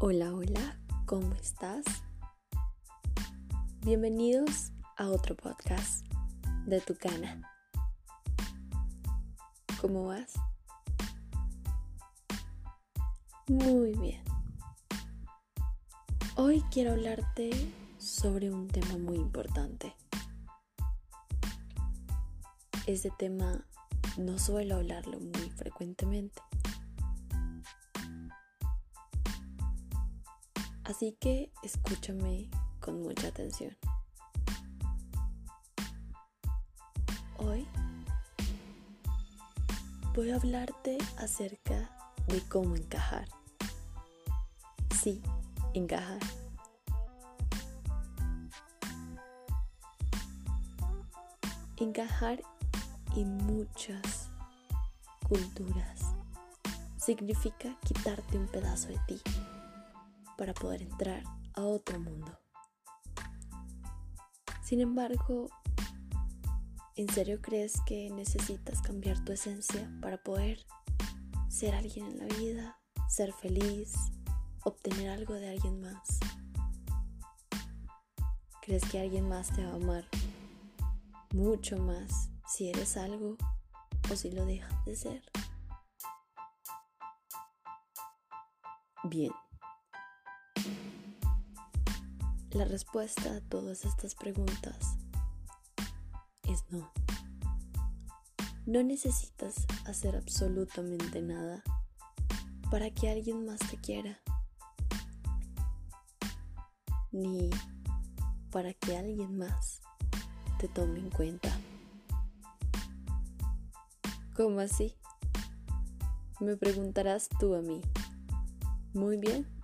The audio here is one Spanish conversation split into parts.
Hola, hola, ¿cómo estás? Bienvenidos a otro podcast de tu cana. ¿Cómo vas? Muy bien. Hoy quiero hablarte sobre un tema muy importante. Este tema no suelo hablarlo muy frecuentemente Así que escúchame con mucha atención. Hoy voy a hablarte acerca de cómo encajar. Sí, encajar. Encajar en muchas culturas significa quitarte un pedazo de ti para poder entrar a otro mundo. Sin embargo, ¿en serio crees que necesitas cambiar tu esencia para poder ser alguien en la vida, ser feliz, obtener algo de alguien más? ¿Crees que alguien más te va a amar mucho más si eres algo o si lo dejas de ser? Bien. La respuesta a todas estas preguntas es no. No necesitas hacer absolutamente nada para que alguien más te quiera, ni para que alguien más te tome en cuenta. ¿Cómo así? Me preguntarás tú a mí. Muy bien.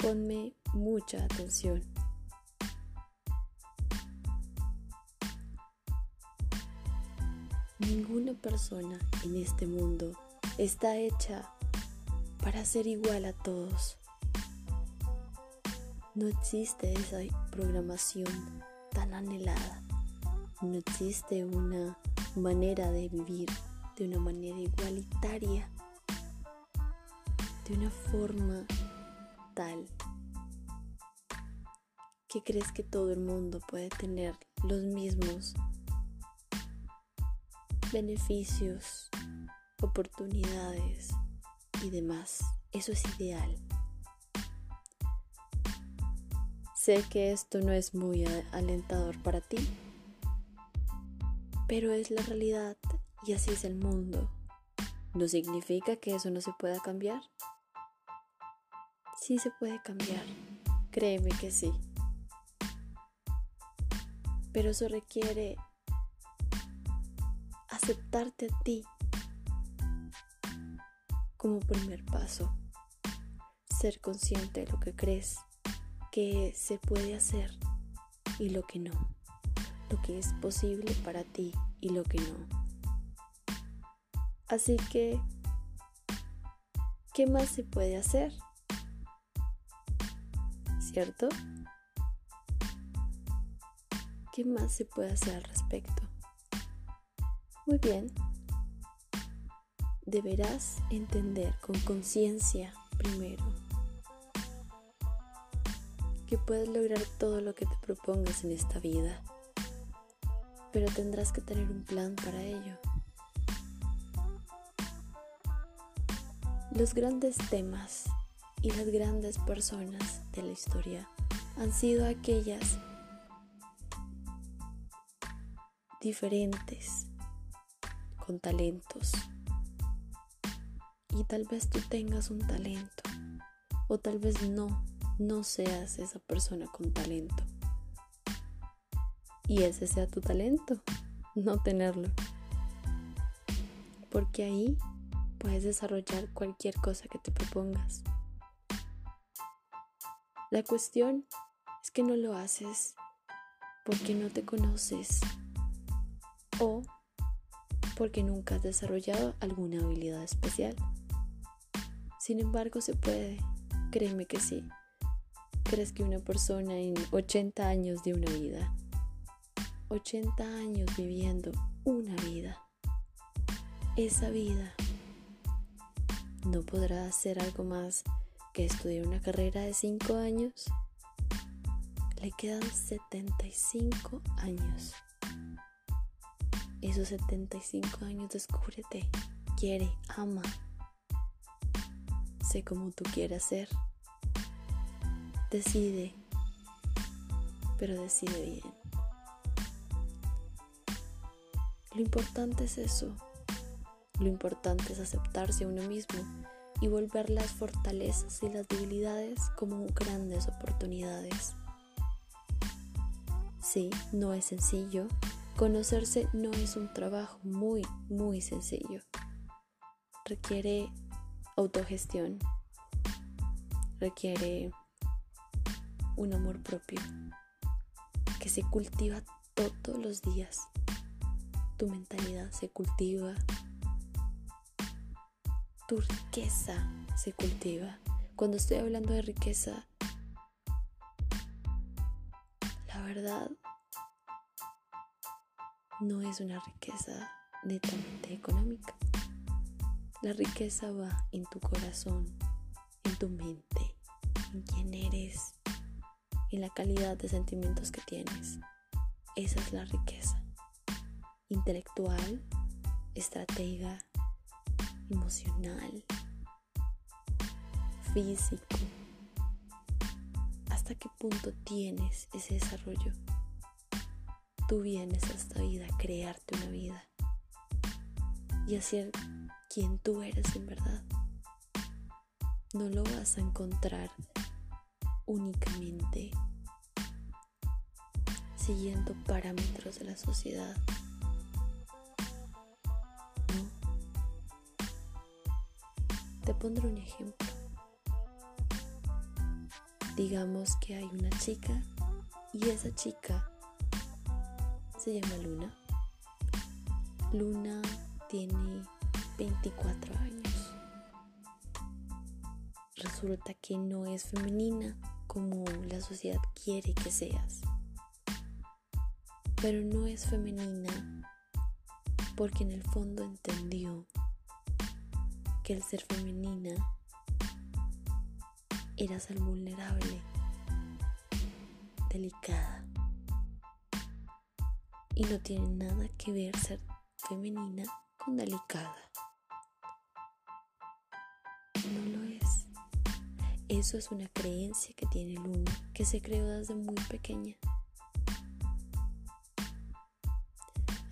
Ponme mucha atención. Ninguna persona en este mundo está hecha para ser igual a todos. No existe esa programación tan anhelada. No existe una manera de vivir de una manera igualitaria, de una forma tal que crees que todo el mundo puede tener los mismos beneficios, oportunidades y demás. Eso es ideal. Sé que esto no es muy alentador para ti, pero es la realidad y así es el mundo. ¿No significa que eso no se pueda cambiar? Sí se puede cambiar, créeme que sí. Pero eso requiere aceptarte a ti como primer paso. Ser consciente de lo que crees que se puede hacer y lo que no. Lo que es posible para ti y lo que no. Así que, ¿qué más se puede hacer? ¿Cierto? ¿Qué más se puede hacer al respecto? Muy bien. Deberás entender con conciencia primero que puedes lograr todo lo que te propongas en esta vida, pero tendrás que tener un plan para ello. Los grandes temas y las grandes personas de la historia han sido aquellas diferentes, con talentos. Y tal vez tú tengas un talento, o tal vez no, no seas esa persona con talento. Y ese sea tu talento, no tenerlo. Porque ahí puedes desarrollar cualquier cosa que te propongas. La cuestión es que no lo haces porque no te conoces o porque nunca has desarrollado alguna habilidad especial. Sin embargo, se puede, créeme que sí. ¿Crees que una persona en 80 años de una vida, 80 años viviendo una vida, esa vida ¿No podrá hacer algo más que estudiar una carrera de 5 años? Le quedan 75 años. Esos 75 años descúbrete, quiere, ama. Sé como tú quieras ser. Decide, pero decide bien. Lo importante es eso. Lo importante es aceptarse a uno mismo y volver las fortalezas y las debilidades como grandes oportunidades. Sí, no es sencillo. Conocerse no es un trabajo muy, muy sencillo. Requiere autogestión. Requiere un amor propio que se cultiva todos los días tu mentalidad se cultiva, tu riqueza se cultiva. Cuando estoy hablando de riqueza, la verdad no es una riqueza netamente económica. La riqueza va en tu corazón, en tu mente, en quién eres, en la calidad de sentimientos que tienes. Esa es la riqueza intelectual, estratega, emocional, físico. ¿Hasta qué punto tienes ese desarrollo? Tú vienes a esta vida a crearte una vida y a ser quien tú eres en verdad. No lo vas a encontrar únicamente siguiendo parámetros de la sociedad. Te pondré un ejemplo. Digamos que hay una chica y esa chica se llama Luna. Luna tiene 24 años. Resulta que no es femenina como la sociedad quiere que seas. Pero no es femenina porque en el fondo entendió el ser femenina era ser vulnerable, delicada. Y no tiene nada que ver ser femenina con delicada. No lo es. Eso es una creencia que tiene Luna, que se creó desde muy pequeña.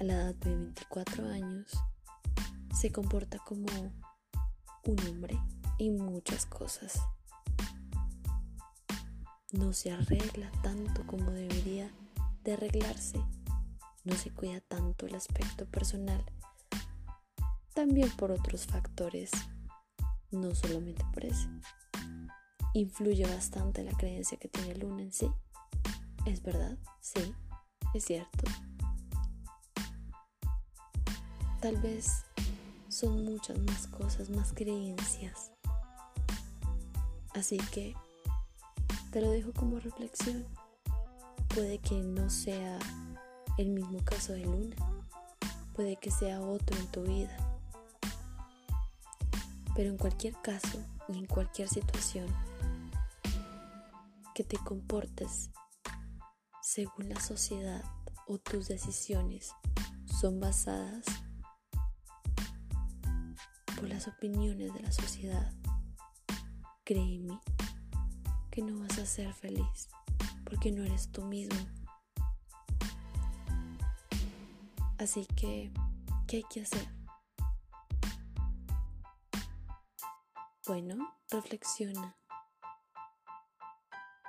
A la edad de 24 años, se comporta como un hombre y muchas cosas. No se arregla tanto como debería de arreglarse. No se cuida tanto el aspecto personal. También por otros factores. No solamente por eso. Influye bastante la creencia que tiene Luna en sí. ¿Es verdad? Sí, es cierto. Tal vez son muchas más cosas, más creencias. Así que te lo dejo como reflexión. Puede que no sea el mismo caso de Luna, puede que sea otro en tu vida. Pero en cualquier caso y en cualquier situación, que te comportes según la sociedad o tus decisiones son basadas por las opiniones de la sociedad, créeme que no vas a ser feliz porque no eres tú mismo. Así que, ¿qué hay que hacer? Bueno, reflexiona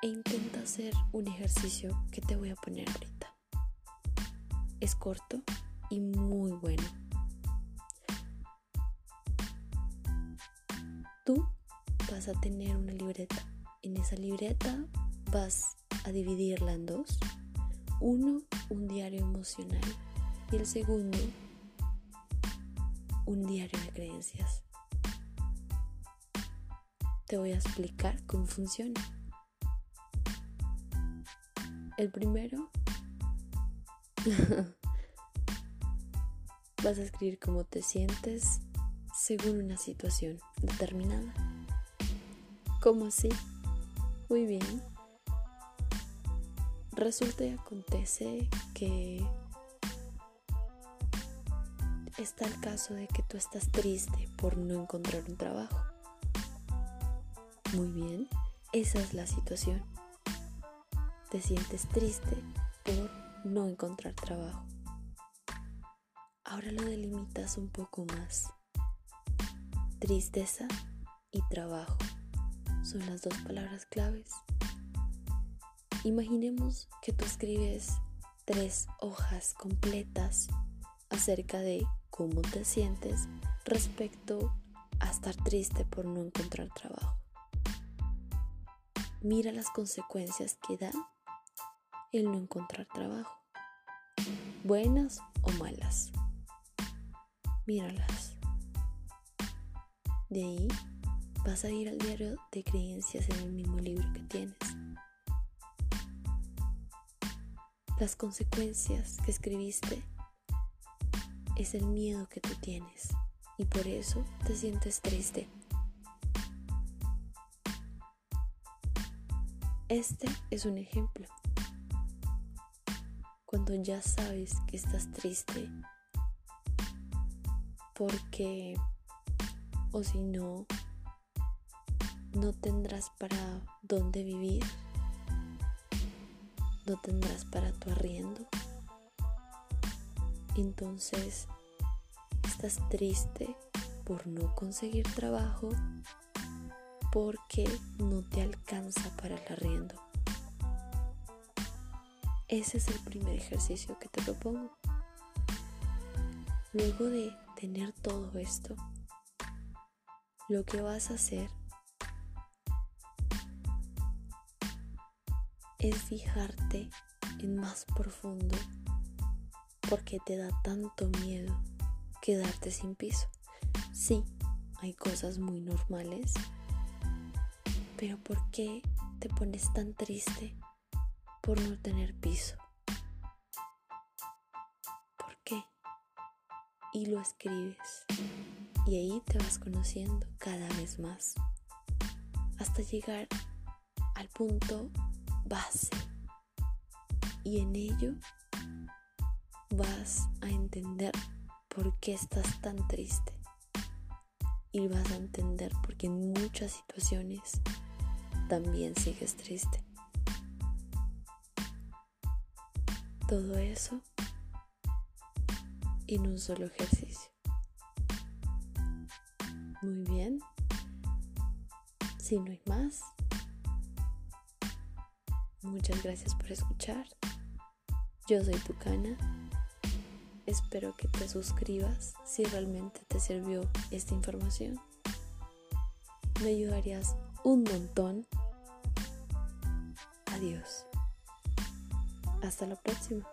e intenta hacer un ejercicio que te voy a poner ahorita. Es corto y muy bueno. Tú vas a tener una libreta. En esa libreta vas a dividirla en dos. Uno, un diario emocional y el segundo, un diario de creencias. Te voy a explicar cómo funciona. El primero, vas a escribir cómo te sientes según una situación determinada. ¿Cómo así? Muy bien. Resulta y acontece que está el caso de que tú estás triste por no encontrar un trabajo. Muy bien, esa es la situación. Te sientes triste por no encontrar trabajo. Ahora lo delimitas un poco más. Tristeza y trabajo son las dos palabras claves. Imaginemos que tú escribes tres hojas completas acerca de cómo te sientes respecto a estar triste por no encontrar trabajo. Mira las consecuencias que da el no encontrar trabajo, buenas o malas. Míralas. De ahí vas a ir al diario de creencias en el mismo libro que tienes. Las consecuencias que escribiste es el miedo que tú tienes y por eso te sientes triste. Este es un ejemplo. Cuando ya sabes que estás triste porque o si no no tendrás para dónde vivir no tendrás para tu arriendo. Entonces, estás triste por no conseguir trabajo porque no te alcanza para el arriendo. Ese es el primer ejercicio que te propongo. Luego de tener todo esto, lo que vas a hacer es fijarte en más profundo porque te da tanto miedo quedarte sin piso. Sí, hay cosas muy normales, pero ¿por qué te pones tan triste por no tener piso? ¿Por qué? Y lo escribes y ahí te vas conociendo cada vez más hasta llegar al punto base. Y en ello vas a entender por qué estás tan triste. Y vas a entender por qué en muchas situaciones también sigues triste. Todo eso en un solo ejercicio. Muy bien. Si no hay más, Muchas gracias por escuchar. Yo soy Tucana. Espero que te suscribas si realmente te sirvió esta información. Me ayudarías un montón. Adiós. Hasta la próxima.